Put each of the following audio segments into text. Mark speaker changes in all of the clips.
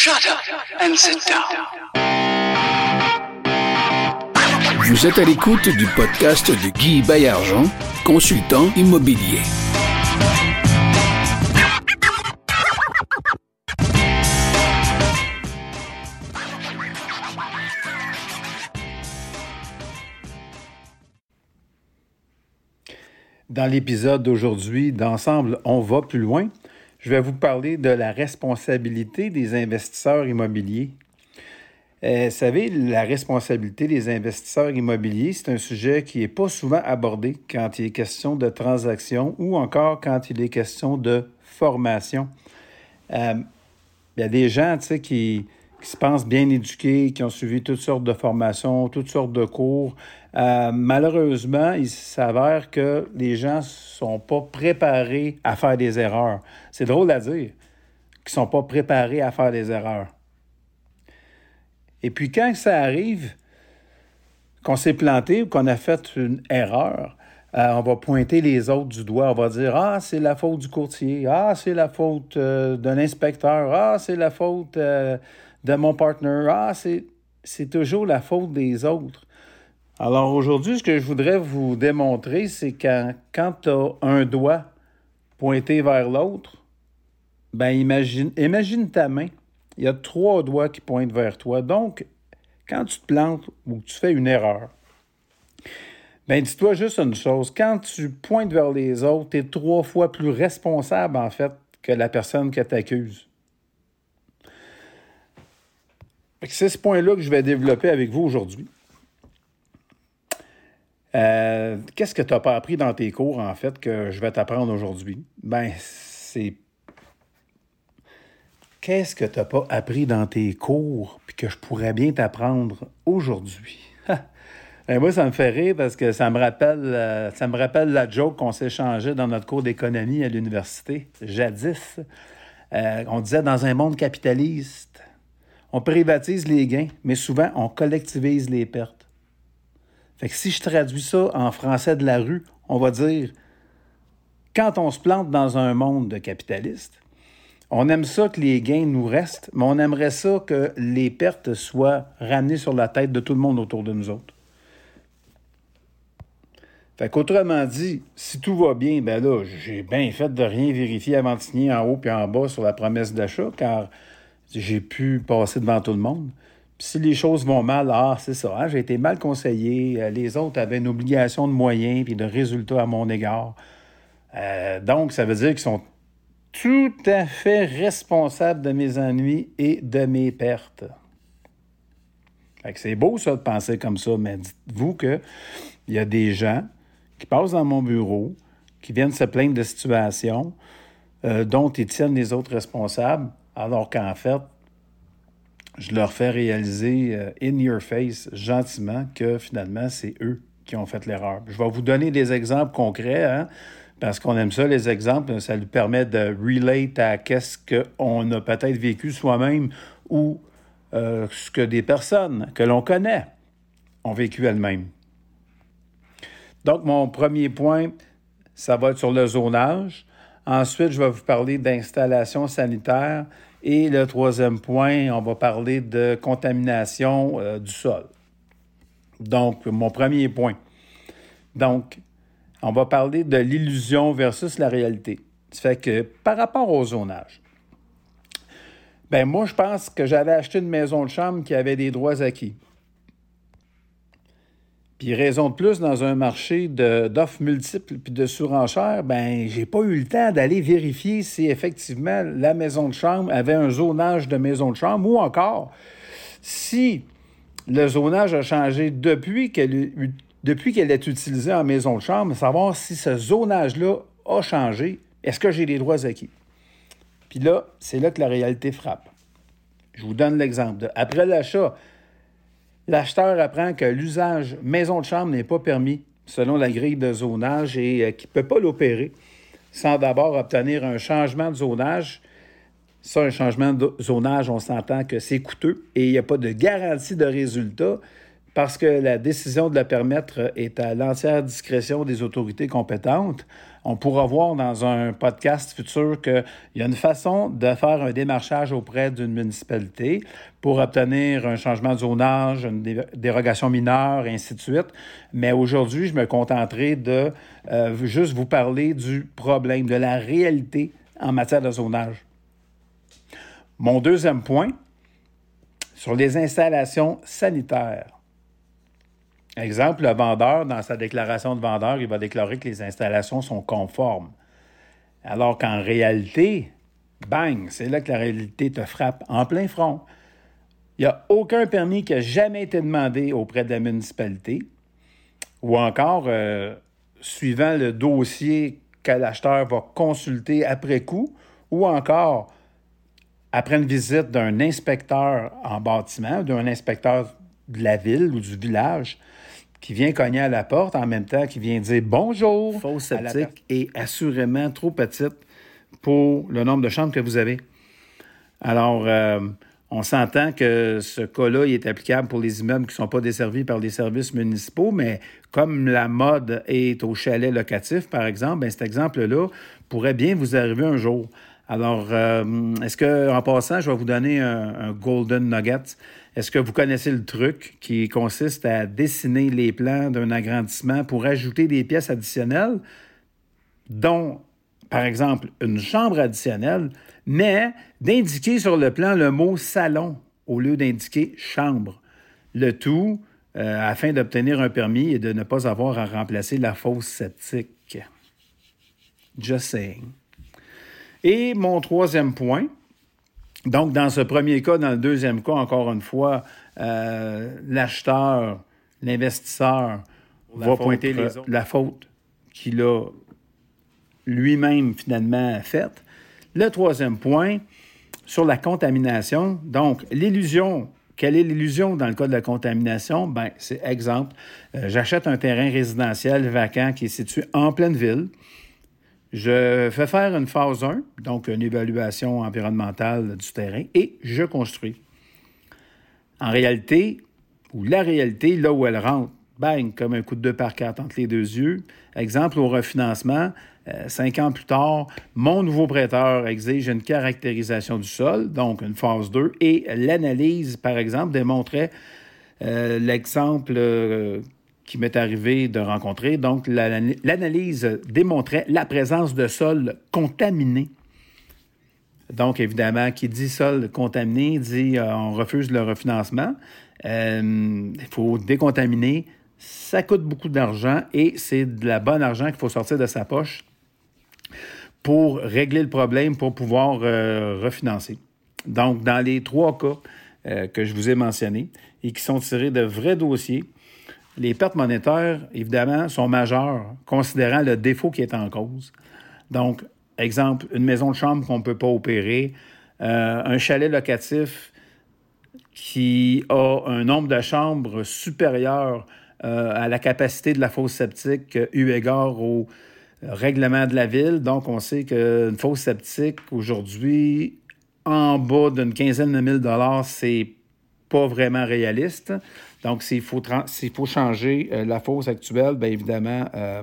Speaker 1: Shut up and sit down.
Speaker 2: Vous êtes à l'écoute du podcast de Guy Bayargent, consultant immobilier.
Speaker 3: Dans l'épisode d'aujourd'hui d'Ensemble, on va plus loin. Je vais vous parler de la responsabilité des investisseurs immobiliers. Euh, vous savez, la responsabilité des investisseurs immobiliers, c'est un sujet qui n'est pas souvent abordé quand il est question de transactions ou encore quand il est question de formation. Euh, il y a des gens qui se pensent bien éduqués, qui ont suivi toutes sortes de formations, toutes sortes de cours. Euh, malheureusement, il s'avère que les gens sont pas préparés à faire des erreurs. C'est drôle à dire qu'ils sont pas préparés à faire des erreurs. Et puis quand ça arrive, qu'on s'est planté ou qu'on a fait une erreur, euh, on va pointer les autres du doigt. On va dire Ah, c'est la faute du courtier. Ah, c'est la faute euh, de l'inspecteur. Ah, c'est la faute de mon partenaire. Ah, c'est toujours la faute des autres. Alors aujourd'hui, ce que je voudrais vous démontrer, c'est que quand tu as un doigt pointé vers l'autre, ben imagine, imagine ta main. Il y a trois doigts qui pointent vers toi. Donc, quand tu te plantes ou que tu fais une erreur, ben dis-toi juste une chose. Quand tu pointes vers les autres, tu es trois fois plus responsable, en fait, que la personne qui t'accuse. C'est ce point-là que je vais développer avec vous aujourd'hui. Euh, qu'est-ce que tu n'as pas appris dans tes cours, en fait, que je vais t'apprendre aujourd'hui? Ben, c'est. Qu'est-ce que tu n'as pas appris dans tes cours puis que je pourrais bien t'apprendre aujourd'hui? ben, moi, ça me fait rire parce que ça me rappelle, euh, ça me rappelle la joke qu'on s'échangeait dans notre cours d'économie à l'université, jadis. Euh, on disait dans un monde capitaliste, on privatise les gains, mais souvent on collectivise les pertes. Fait que si je traduis ça en français de la rue, on va dire quand on se plante dans un monde de capitalistes, on aime ça que les gains nous restent, mais on aimerait ça que les pertes soient ramenées sur la tête de tout le monde autour de nous autres. Fait qu'autrement dit, si tout va bien, ben là, j'ai bien fait de rien vérifier avant de signer en haut puis en bas sur la promesse d'achat, car j'ai pu passer devant tout le monde si les choses vont mal, ah, c'est ça, hein, j'ai été mal conseillé, euh, les autres avaient une obligation de moyens et de résultats à mon égard. Euh, donc, ça veut dire qu'ils sont tout à fait responsables de mes ennuis et de mes pertes. C'est beau, ça, de penser comme ça, mais dites-vous qu'il y a des gens qui passent dans mon bureau, qui viennent se plaindre de situations euh, dont ils tiennent les autres responsables, alors qu'en fait, je leur fais réaliser euh, in your face, gentiment, que finalement, c'est eux qui ont fait l'erreur. Je vais vous donner des exemples concrets, hein, parce qu'on aime ça, les exemples. Ça nous permet de relate à qu'est-ce qu'on a peut-être vécu soi-même ou euh, ce que des personnes que l'on connaît ont vécu elles-mêmes. Donc, mon premier point, ça va être sur le zonage. Ensuite, je vais vous parler d'installation sanitaire et le troisième point, on va parler de contamination euh, du sol. Donc, mon premier point. Donc, on va parler de l'illusion versus la réalité. Ça fait que par rapport au zonage, ben moi, je pense que j'avais acheté une maison de chambre qui avait des droits acquis. Puis raison de plus, dans un marché d'offres multiples puis de surenchères, ben j'ai pas eu le temps d'aller vérifier si effectivement la maison de chambre avait un zonage de maison de chambre ou encore si le zonage a changé depuis qu'elle depuis qu'elle est utilisée en maison de chambre, savoir si ce zonage-là a changé, est-ce que j'ai les droits acquis? Puis là, c'est là que la réalité frappe. Je vous donne l'exemple. Après l'achat, l'acheteur apprend que l'usage maison de chambre n'est pas permis selon la grille de zonage et euh, qu'il ne peut pas l'opérer sans d'abord obtenir un changement de zonage. Ça, un changement de zonage, on s'entend que c'est coûteux et il n'y a pas de garantie de résultat parce que la décision de la permettre est à l'entière discrétion des autorités compétentes.
Speaker 4: On pourra voir dans un podcast futur qu'il y a une façon de faire un démarchage auprès d'une municipalité pour obtenir un changement de zonage, une dérogation mineure, et ainsi de suite. Mais aujourd'hui, je me contenterai de euh, juste vous parler du problème, de la réalité en matière de zonage. Mon deuxième point, sur les installations sanitaires. Exemple, le vendeur, dans sa déclaration de vendeur, il va déclarer que les installations sont conformes. Alors qu'en réalité, bang, c'est là que la réalité te frappe en plein front. Il n'y a aucun permis qui a jamais été demandé auprès de la municipalité, ou encore, euh, suivant le dossier que l'acheteur va consulter après coup, ou encore après une visite d'un inspecteur en bâtiment, d'un inspecteur de la ville ou du village, qui vient cogner à la porte en même temps, qui vient dire bonjour.
Speaker 3: Fausse sceptique et assurément trop petite pour le nombre de chambres que vous avez. Alors, euh, on s'entend que ce cas-là est applicable pour les immeubles qui ne sont pas desservis par les services municipaux, mais comme la mode est au chalet locatif, par exemple, bien, cet exemple-là pourrait bien vous arriver un jour. Alors, euh, est-ce que, en passant, je vais vous donner un, golden nugget. Est-ce que vous connaissez le truc qui consiste à dessiner les plans d'un agrandissement pour ajouter des pièces additionnelles, dont, par exemple, une chambre additionnelle, mais d'indiquer sur le plan le mot salon au lieu d'indiquer chambre. Le tout euh, afin d'obtenir un permis et de ne pas avoir à remplacer la fosse sceptique. Just saying. Et mon troisième point, donc dans ce premier cas, dans le deuxième cas, encore une fois, euh, l'acheteur, l'investisseur va pointer la faute qu'il a lui-même finalement faite. Le troisième point, sur la contamination, donc l'illusion quelle est l'illusion dans le cas de la contamination? Ben, c'est exemple, euh, j'achète un terrain résidentiel vacant qui est situé en pleine ville. Je fais faire une phase 1, donc une évaluation environnementale du terrain, et je construis. En réalité, ou la réalité, là où elle rentre, bang, comme un coup de deux par quatre entre les deux yeux. Exemple au refinancement, euh, cinq ans plus tard, mon nouveau prêteur exige une caractérisation du sol, donc une phase 2, et l'analyse, par exemple, démontrait euh, l'exemple euh, qui m'est arrivé de rencontrer. Donc, l'analyse démontrait la présence de sol contaminé. Donc, évidemment, qui dit sol contaminé dit euh, on refuse le refinancement. Euh, il faut décontaminer. Ça coûte beaucoup d'argent et c'est de la bonne argent qu'il faut sortir de sa poche pour régler le problème, pour pouvoir euh, refinancer. Donc, dans les trois cas que je vous ai mentionnés et qui sont tirés de vrais dossiers, les pertes monétaires, évidemment, sont majeures, considérant le défaut qui est en cause. Donc, exemple, une maison de chambre qu'on ne peut pas opérer, euh, un chalet locatif qui a un nombre de chambres supérieur euh, à la capacité de la fosse septique eu égard au règlement de la ville. Donc, on sait qu'une fosse septique, aujourd'hui, en bas d'une quinzaine de mille dollars, c'est pas vraiment réaliste. Donc, s'il faut, faut changer euh, la fosse actuelle, bien évidemment, euh,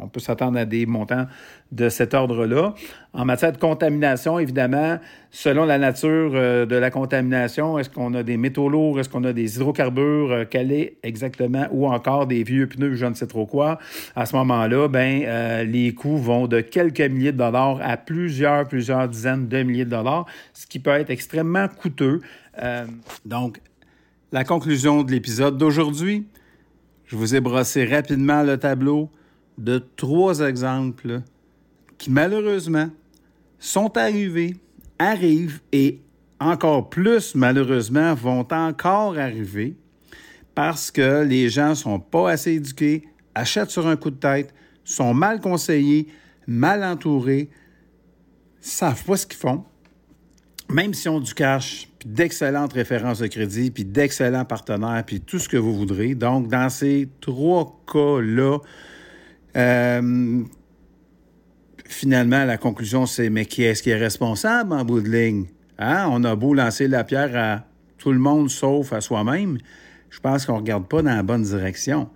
Speaker 3: on peut s'attendre à des montants de cet ordre-là. En matière de contamination, évidemment, selon la nature euh, de la contamination, est-ce qu'on a des métaux lourds, est-ce qu'on a des hydrocarbures, quel est exactement, ou encore des vieux pneus, je ne sais trop quoi, à ce moment-là, ben les coûts vont de quelques milliers de dollars à plusieurs, plusieurs dizaines de milliers de dollars, ce qui peut être extrêmement coûteux. Donc, la conclusion de l'épisode d'aujourd'hui, je vous ai brossé rapidement le tableau de trois exemples qui malheureusement sont arrivés, arrivent et encore plus malheureusement vont encore arriver parce que les gens ne sont pas assez éduqués, achètent sur un coup de tête, sont mal conseillés, mal entourés, savent pas ce qu'ils font. Même s'ils ont du cash, d'excellentes références de crédit, puis d'excellents partenaires, puis tout ce que vous voudrez. Donc, dans ces trois cas-là, euh, finalement, la conclusion, c'est mais qui est-ce qui est responsable en bout de ligne? Hein? On a beau lancer la pierre à tout le monde sauf à soi-même. Je pense qu'on ne regarde pas dans la bonne direction.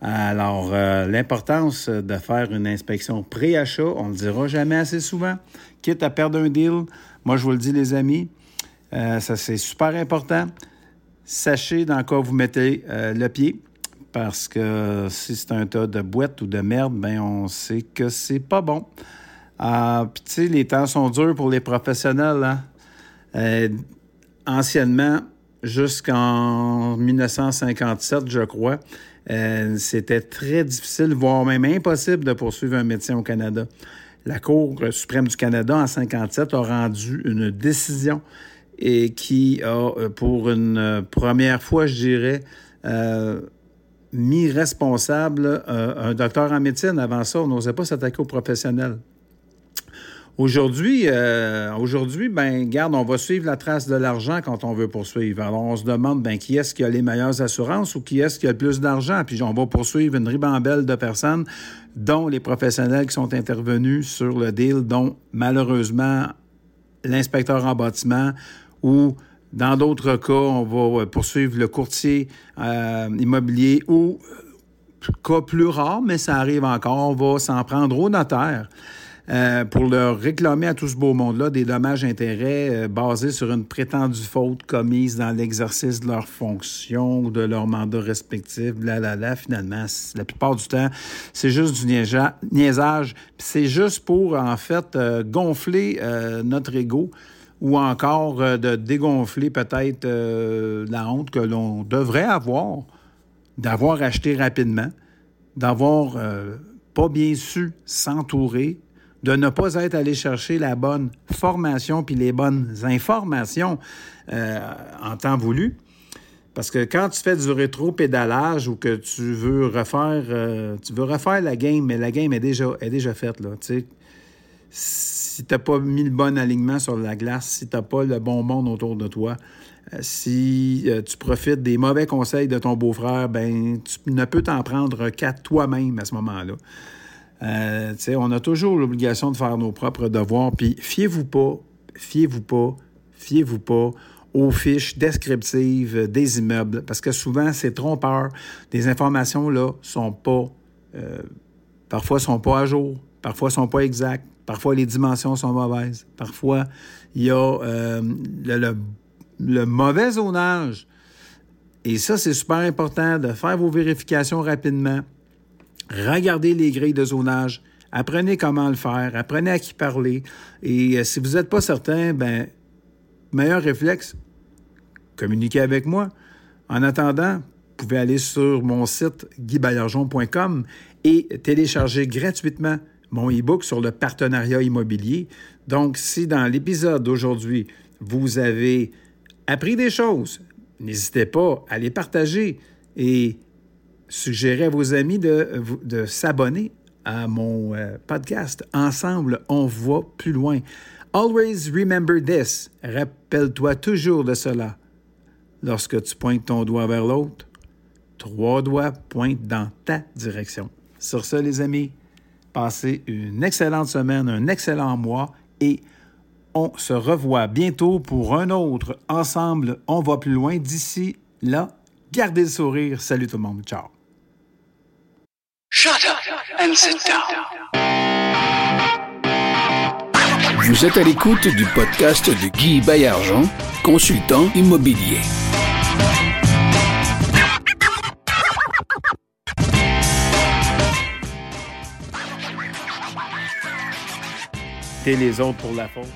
Speaker 3: Alors, euh, l'importance de faire une inspection pré-achat, on ne le dira jamais assez souvent. Quitte à perdre un deal, moi je vous le dis les amis, euh, ça c'est super important. Sachez dans quoi vous mettez euh, le pied, parce que si c'est un tas de boîtes ou de merde, ben on sait que c'est pas bon. Puis tu sais, les temps sont durs pour les professionnels. Hein? anciennement, jusqu'en 1957, je crois, euh, c'était très difficile, voire même impossible de poursuivre un médecin au Canada. La Cour suprême du Canada, en 1957, a rendu une décision et qui a, euh, pour une euh, première fois, je dirais, mis responsable un docteur en médecine. Avant ça, on n'osait pas s'attaquer aux professionnels. Aujourd'hui, euh, aujourd'hui, ben, garde, on va suivre la trace de l'argent quand on veut poursuivre. Alors, on se demande, ben, qui est-ce qui a les meilleures assurances ou qui est-ce qui a le plus d'argent? Puis, on va poursuivre une ribambelle de personnes, dont les professionnels qui sont intervenus sur le deal, dont, malheureusement, l'inspecteur en bâtiment ou dans d'autres cas, on va poursuivre le courtier euh, immobilier ou, cas plus rare, mais ça arrive encore, on va s'en prendre au notaire. Euh, pour leur réclamer à tout ce beau monde-là des dommages-intérêts euh, basés sur une prétendue faute commise dans l'exercice de leur fonction ou de leur mandat respectif. Là, finalement, la plupart du temps, c'est juste du niaisage. C'est juste pour, en fait, euh, gonfler notre ego ou encore de dégonfler peut-être la honte que l'on devrait avoir d'avoir acheté rapidement, d'avoir pas bien su s'entourer de ne pas être allé chercher la bonne formation puis les bonnes informations euh, en temps voulu. Parce que quand tu fais du rétro-pédalage ou que tu veux refaire euh, la game, mais la game est déjà, est déjà faite. Si tu n'as pas mis le bon alignement sur la glace, si tu n'as pas le bon monde autour de toi, euh, si tu profites des mauvais conseils de ton beau-frère, ben tu ne peux t'en prendre qu'à toi-même à ce moment-là. Euh, on a toujours l'obligation de faire nos propres devoirs. Puis fiez-vous pas, fiez-vous pas, fiez-vous pas aux fiches descriptives des immeubles, parce que souvent, c'est trompeur. Des informations, là, sont pas... Euh, parfois, sont pas à jour, parfois, sont pas exactes, parfois, les dimensions sont mauvaises, parfois, il y a euh, le, le mauvais zonage. Et ça, c'est super important de faire vos vérifications rapidement regardez les grilles de zonage, apprenez comment le faire, apprenez à qui parler. Et euh, si vous n'êtes pas certain, ben meilleur réflexe, communiquez avec moi. En attendant, vous pouvez aller sur mon site guybaillargeon.com et télécharger gratuitement mon e-book sur le partenariat immobilier. Donc, si dans l'épisode d'aujourd'hui, vous avez appris des choses, n'hésitez pas à les partager et suggérez à vos amis de, de s'abonner à mon euh, podcast. Ensemble, on va plus loin. Always remember this. Rappelle-toi toujours de cela. Lorsque tu pointes ton doigt vers l'autre, trois doigts pointent dans ta direction. Sur ce, les amis, passez une excellente semaine, un excellent mois et on se revoit bientôt pour un autre. Ensemble, on va plus loin. D'ici là, gardez le sourire. Salut tout le monde. Ciao.
Speaker 1: Shut up and sit down.
Speaker 2: Vous êtes à l'écoute du podcast de Guy Bayargent, consultant immobilier.
Speaker 3: Les autres pour la faute.